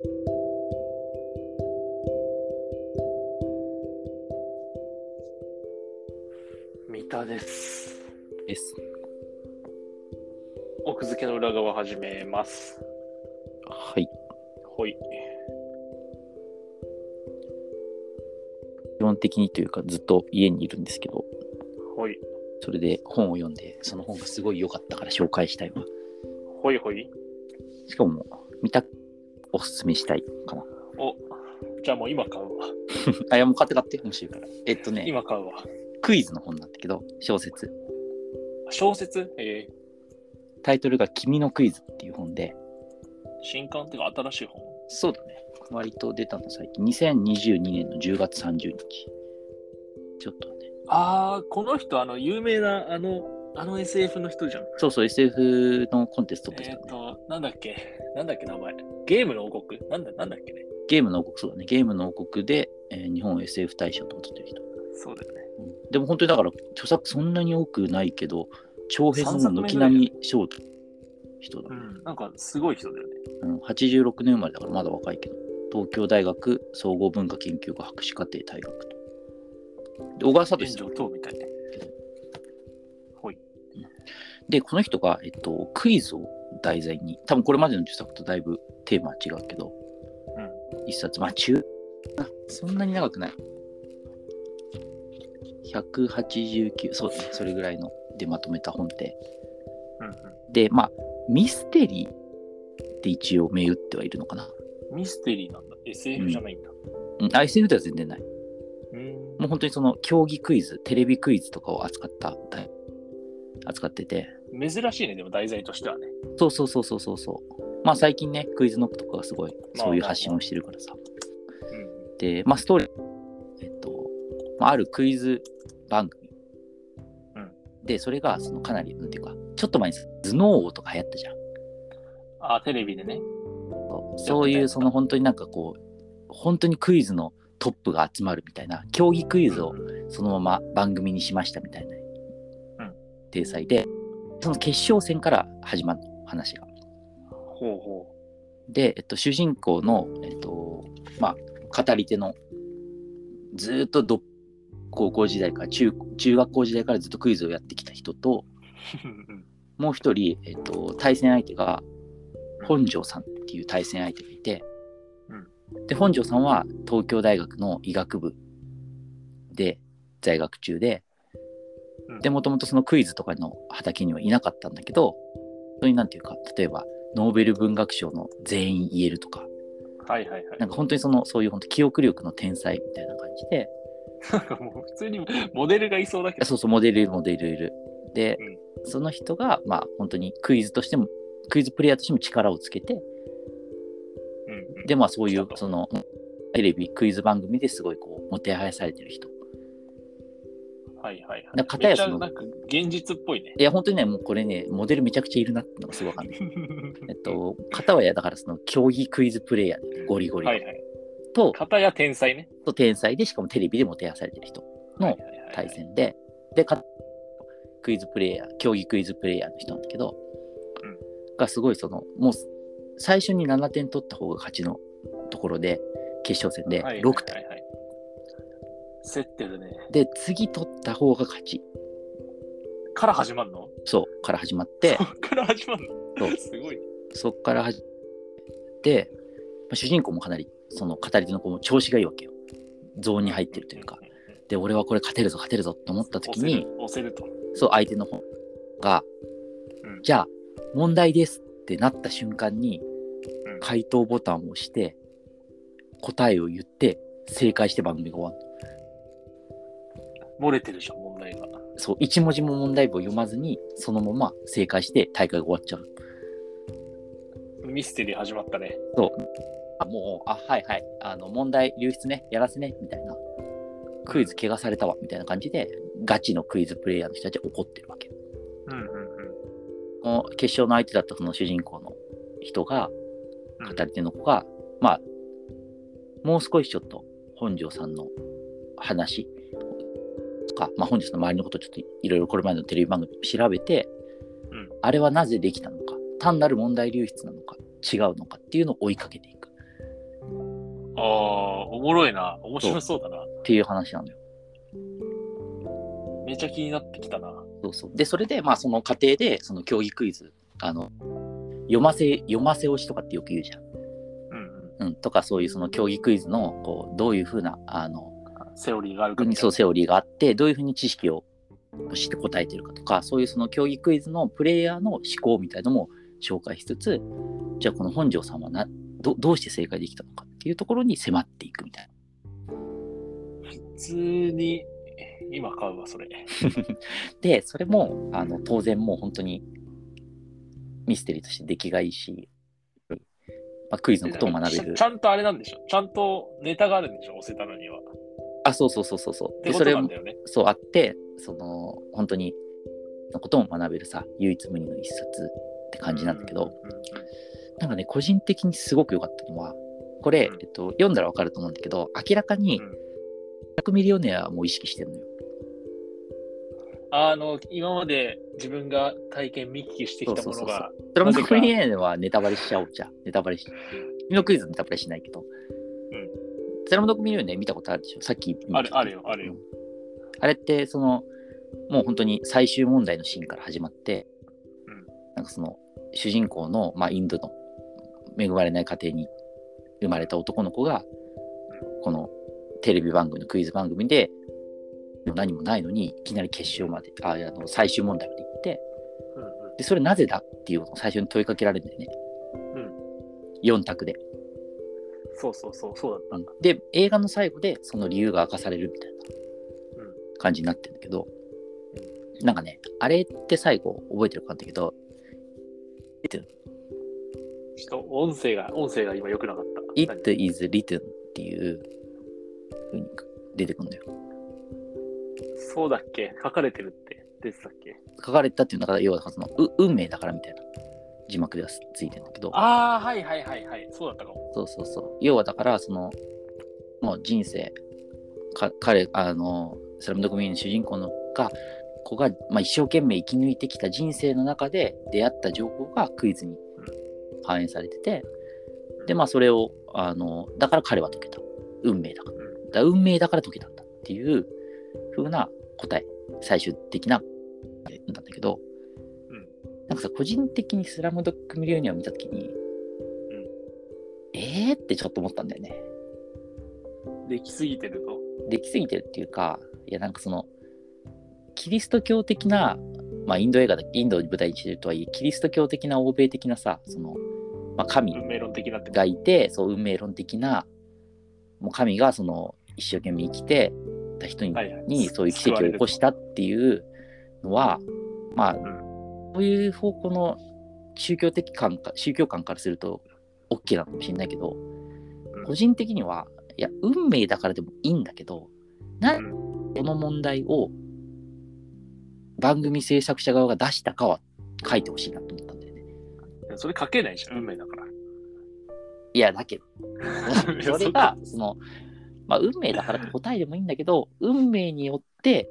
三田です。です。奥付けの裏側始めます。はい。ほい。基本的にというかずっと家にいるんですけど、ほい。それで本を読んで、その本がすごい良かったから紹介したいわ。ほいほい。しかも、見た、おすすめしたいかな。お、じゃあもう今買うわ。あ、いや、もう買って買って、面白いから。えっとね、今買うわ。クイズの本なんだけど、小説。小説？えタイトルが君のクイズっていう本で、ー、新刊っていうか新しい本？そうだね。割と出たの最近。2022年の10月30日。ちょっとね。あー、この人、あの、有名な、あの、あの SF の人じゃん。そうそう、SF のコンテスト取ってえっ、きたね。と、なんだっけ？なんだっけ名前？ゲームの王国？なんだ、なんだっけね？ゲームの王国、そうだね。ゲームの王国で、えー日本 SF 大賞とか取ってる人。そうだよね。うんでも本当にだから著作そんなに多くないけど長編の軒並み賞取る人だ、うん。なんか、すごい人だよね。うん、86年生まれだからまだ若いけど東京大学総合文化研究科博士課程退学とで小川聡炎さんみたいね。でこの人が、えっと、クイズを題材に多分これまでの著作とだいぶテーマは違うけど、一冊まあ中あそんなに長くない189そうだねそれぐらいのでまとめた本でうんうん。で、まあ、ミステリーって一応銘打ってはいるのかな。ミステリーなんだ。SF じゃないんだ。うん、ISF では全然ない。うん。もう本当にその競技クイズ、テレビクイズとかを扱った、扱ってて。珍しいね、でも題材としてはね。そうそうそうそうそうそう。まあ最近ね、クイズノックとかがすごいまあそういう発信をしてるからさ。うん。で、まあストーリー、えっと、まあ、あるクイズ番組。うんで、それがそのかなり、なんていうか、ちょっと前に頭脳王とか流行ったじゃん。あ、テレビでね。そういうその本当になんかこう本当にクイズのトップが集まるみたいな競技クイズをうんそのまま番組にしましたみたいなうん体裁でその決勝戦から始まるの話が。ほうほで、えっと、主人公の、えっとまあ、語り手のずーっとど高校時代から中中学校時代からずっとクイズをやってきた人とう。う んもう一人、えっと、対戦相手が本庄さんっていう対戦相手がいて、で本庄さんは東京大学の医学部で在学中でうんでもともとそのクイズとかの畑にはいなかったんだけど本当になんていうか例えばノーベル文学賞の全員言えるとか。はいはいはい。なんか本当にそのそういう本当記憶力の天才みたいな感じで。なんかもう普通にモデルがいそうだけど。あそうそうモデルいるモデルいる。で、その人がまあ本当にクイズとしてもクイズプレイヤーとしても力をつけてうんうん。でまあそういうそのテレビクイズ番組ですごいこうもてはやされてる人はいはいはい。か片やそのなんか現実っぽいね。いや本当にねもうこれねモデルめちゃくちゃいるなってのがすごいわかんない えっと片はやだからその競技クイズプレイヤーでゴリゴリのはいはい。と片や天才ね。と天才でしかもテレビでもてはやされてる人の対。戦ででかクイズプレイヤー競技クイズプレイヤーの人なんだけど、うんがすごいそのもう最初に7点取った方が勝ちのところで決勝戦ではいはい6点。競ってるね。で次取った方が勝ち。から始まるの？そうから始まって。そっから始まるそう。のすごい。ね。そっから始まって、まあ主人公もかなりその語り手の子も調子がいいわけよ。ゾーンに入ってるというか。で俺はこれ勝てるぞ勝てるぞって思った時に押せる押せるそう相手の方が、うん。じゃあ問題ですってなった瞬間にうん。回答ボタンを押して答えを言って正解して番組が終わる。と。漏れてるじゃん、問題が。そう一文字も問題文を読まずにそのまま正解して大会が終わっちゃう。ミステリー始まったね。あもうあはいはい。あの問題流出ね。やらせね。みたいな。クイズ怪我されたわ。みたいな感じでガチのクイズプレイヤーの人たちは怒ってるわけ。うんうんうん。決勝の相手だったその主人公の人がうん。語り手の子が、まあもう少しちょっと本庄さんの話とか、まあ、本庄さんの周りのことをちょっといろいろこれまでのテレビ番組を調べて、うんあれはなぜできたのか単なる問題流出なのか違うのかっていうのを追いかけていくああ、おもろいな。面白そうだな。っていう話なんだよ。めちゃ気になってきたな。そうそう。で、それで、まあ、その過程で、その競技クイズ、あの、読ませ、読ませ押しとかってよく言うじゃん。うんうん。とか、そういうその競技クイズの、こう、どういうふうな、あの、うん。セオリーがあるかそう、セオリーがあって、どういうふうに知識をして答えてるかとか、そういうその競技クイズのプレイヤーの思考みたいのも紹介しつつ、じゃあこの本庄さんはなどどうして正解できたのかっていうところに迫っていくみたいな。普通に、今買うわ、それ。で、それも、あの、当然もう本当にミステリーとして出来がいいし、まあ、クイズのことも学べるち。ゃんとあれなんでしょ？ちゃんとネタがあるんでしょ？押せたのには。っあ、そうそうそうそうそう。でそれも。そうあって、その、本当に、のことも学べるさ、唯一無二の一冊って感じなんだけど、うんうんうんなんかね、個人的にすごく良かったのは、これ、うんえっと、読んだらわかると思うんだけど、明らかにうん100ミリオネアも意識してるのよ。あの、今まで自分が体験見聞きしてきたものが、ドラムなぜかコミリオネアはネタバレしちゃおうじゃん。ネタバレし。君のクイズネタバレしないけど。うんセラムドクミリオネア見たことあるでしょ？さっきあるあるよあるよ。うん。あれって、その、もう本当に最終問題のシーンから始まって、うん。なんかその、主人公の、まあ、インドの恵まれない家庭に生まれた男の子が、このテレビ番組のクイズ番組で、何もないのに、いきなり決勝まで、ああの最終問題まで行って、うんうん。で、それなぜだっていうのを最初に問いかけられるんだよね。4択で。そうそうそう、そうだっで、映画の最後でその理由が明かされるみたいなうん。感じになってるんだけど、なんかね、あれって最後覚えてるかんだけど、た。ちょっと音声が、音声が今良くなかった。It is written っていう風に出てくるんだよ。そうだっけ？書かれてるって。出てたっけ？書かれたっていうのが、要はそのう運命だからみたいな字幕ではついてるんだけど、ああ、はいはいはいはい。そうだったかも。そうそうそう。要はだから、その、もう人生、か彼、あの、スラムドッグミーの主人公のが、子が、まあ、一生懸命生き抜いてきた人生の中で出会った情報がクイズに反映されてて、で、まあ、それを、あの、だから彼は解けた。運命だから。うんだ運命だから解けたんだっていう風な答え、最終的な、なんだけど、かさ、個人的にスラムドッグミリオニアを見たときに、えーってちょっと思ったんだよね。できすぎてると。できすぎてるっていうか、いやなんかその、キリスト教的な、まあインド映画だ、インドを舞台にしてるとはいえ、キリスト教的な欧米的なさ、その、まあ神運命論的なって。がいて、そう運命論的な、もう神がその一生懸命生きてた人に,、はいはいにそういう奇跡を起こしたっていうのは、まあ、んそういう方向の宗教的感か、宗教観からすると OK なのかもしれないけど、うん個人的には、いや、運命だからでもいいんだけど、なうんこの問題を番組制作者側が出したかは書いてほしいなと思ったんだよね。それ書けないじゃん、運命だから。いや、だけど、それが、その、まあ、運命だからって答えでもいいんだけど、運命によって、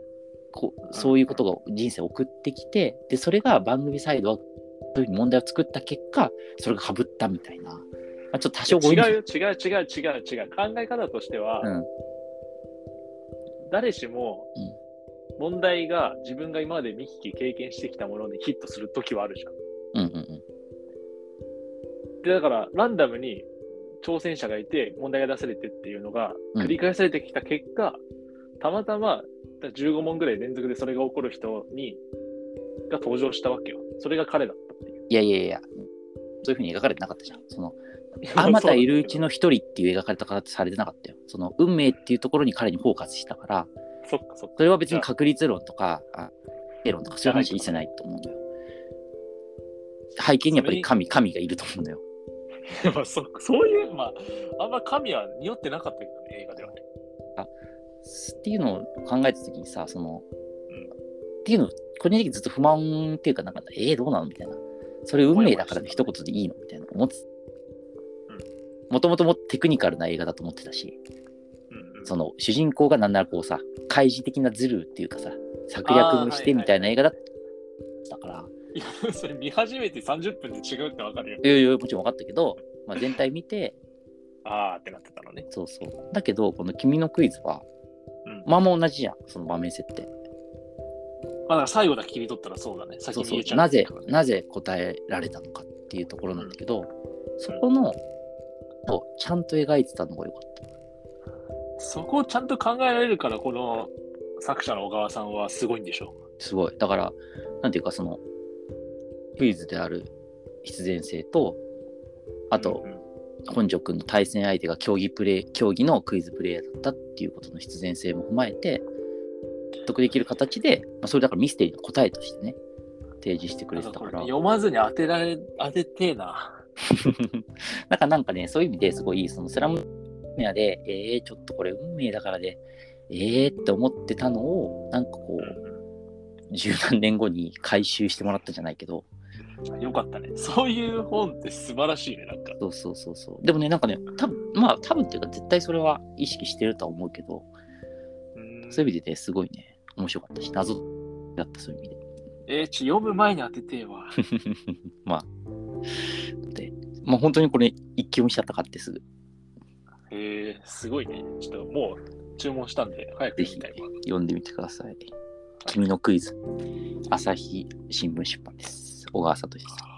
こうそういうことが人生を送ってきて、で、それが番組サイドは、そういうふうに問題を作った結果、それが被ったみたいな。まあ、ちょっと多少違うよ、違う違う違う違う。考え方としては、うん。誰しもうん問題が自分が今まで見聞き経験してきたものでヒットするときはあるじゃん。うんうんうん。で、だから、ランダムに挑戦者がいて、問題が出されてっていうのがうん繰り返されてきた結果、たまたま15問ぐらい連続でそれが起こる人にが登場したわけよ。それが彼だったっていう。いやいやいや、そういうふうに描かれてなかったじゃん。その、あまたいるうちの一人っていう描かれた形されてなかったよ。その、運命っていうところに彼にフォーカスしたから、そっかそっか。それは別に確率論とか、あ理論とかそういう話一切ないと思うのよ。背景にやっぱり神、神がいると思うのよ。まあそそういう、まあ、あんま神は匂ってなかったけどね、映画ではね。っていうのを考えたときにさ、その、うんっていうのを、個人的にずっと不満っていうか、なんか、えー、どうなのみたいな。それ運命だからの一言でいいのみたいな思ってもともともテクニカルな映画だと思ってたし、うんうん、その主人公がなんならこうさ、開示的なズルっていうかさ、策略もしてみたいな映画だったから、いや、それ見始めて30分で違うってわかるよ。いやいや、もちろん分かったけど、まあ、全体見て、あーってなってたのね。そうそう。だけど、この君のクイズは、うんまあまあ同じじゃん、その場面設定。まあ、だから最後だけ切り取ったらそうだね。先そうそうに言えちゃうなぜからねなぜ答えられたのかっていうところなんだけど、そこのをちゃんと描いてたのがよかった。そこをちゃんと考えられるから、この作者の小川さんはすごいんでしょすごい。だから、なんていうか、その、クイズである必然性と、あと、うんうん本庄君の対戦相手が競技プレイ競技のクイズプレイヤーだったっていうことの必然性も踏まえて納得できる形で、まあ、それだからミステリーの答えとしてね提示してくれてたから読まずに当てられ、当ててえな。なんかなんかねそういう意味ですごいそのスラムメアでえー、ちょっとこれ運命だからでえーって思ってたのをなんかこう十何年後に回収してもらったじゃないけどよかったね。そういう本って素晴らしいね、なんか。そうそうそうそうでもねなんかね多分まあ多分っていうか絶対それは意識してるとは思うけどうんそういう意味でね、すごいね、面白かったし、謎だった、そういう意味で。えー、ちょ読む前に当ててえわ。まあ、で、まあ本当にこれ、一気読みしちゃったかってすぐ、えー、すごいね。ちょっともう注文したんで、早くぜひ。読んでみてください。君のクイズ、朝日新聞出版です。小川聡です。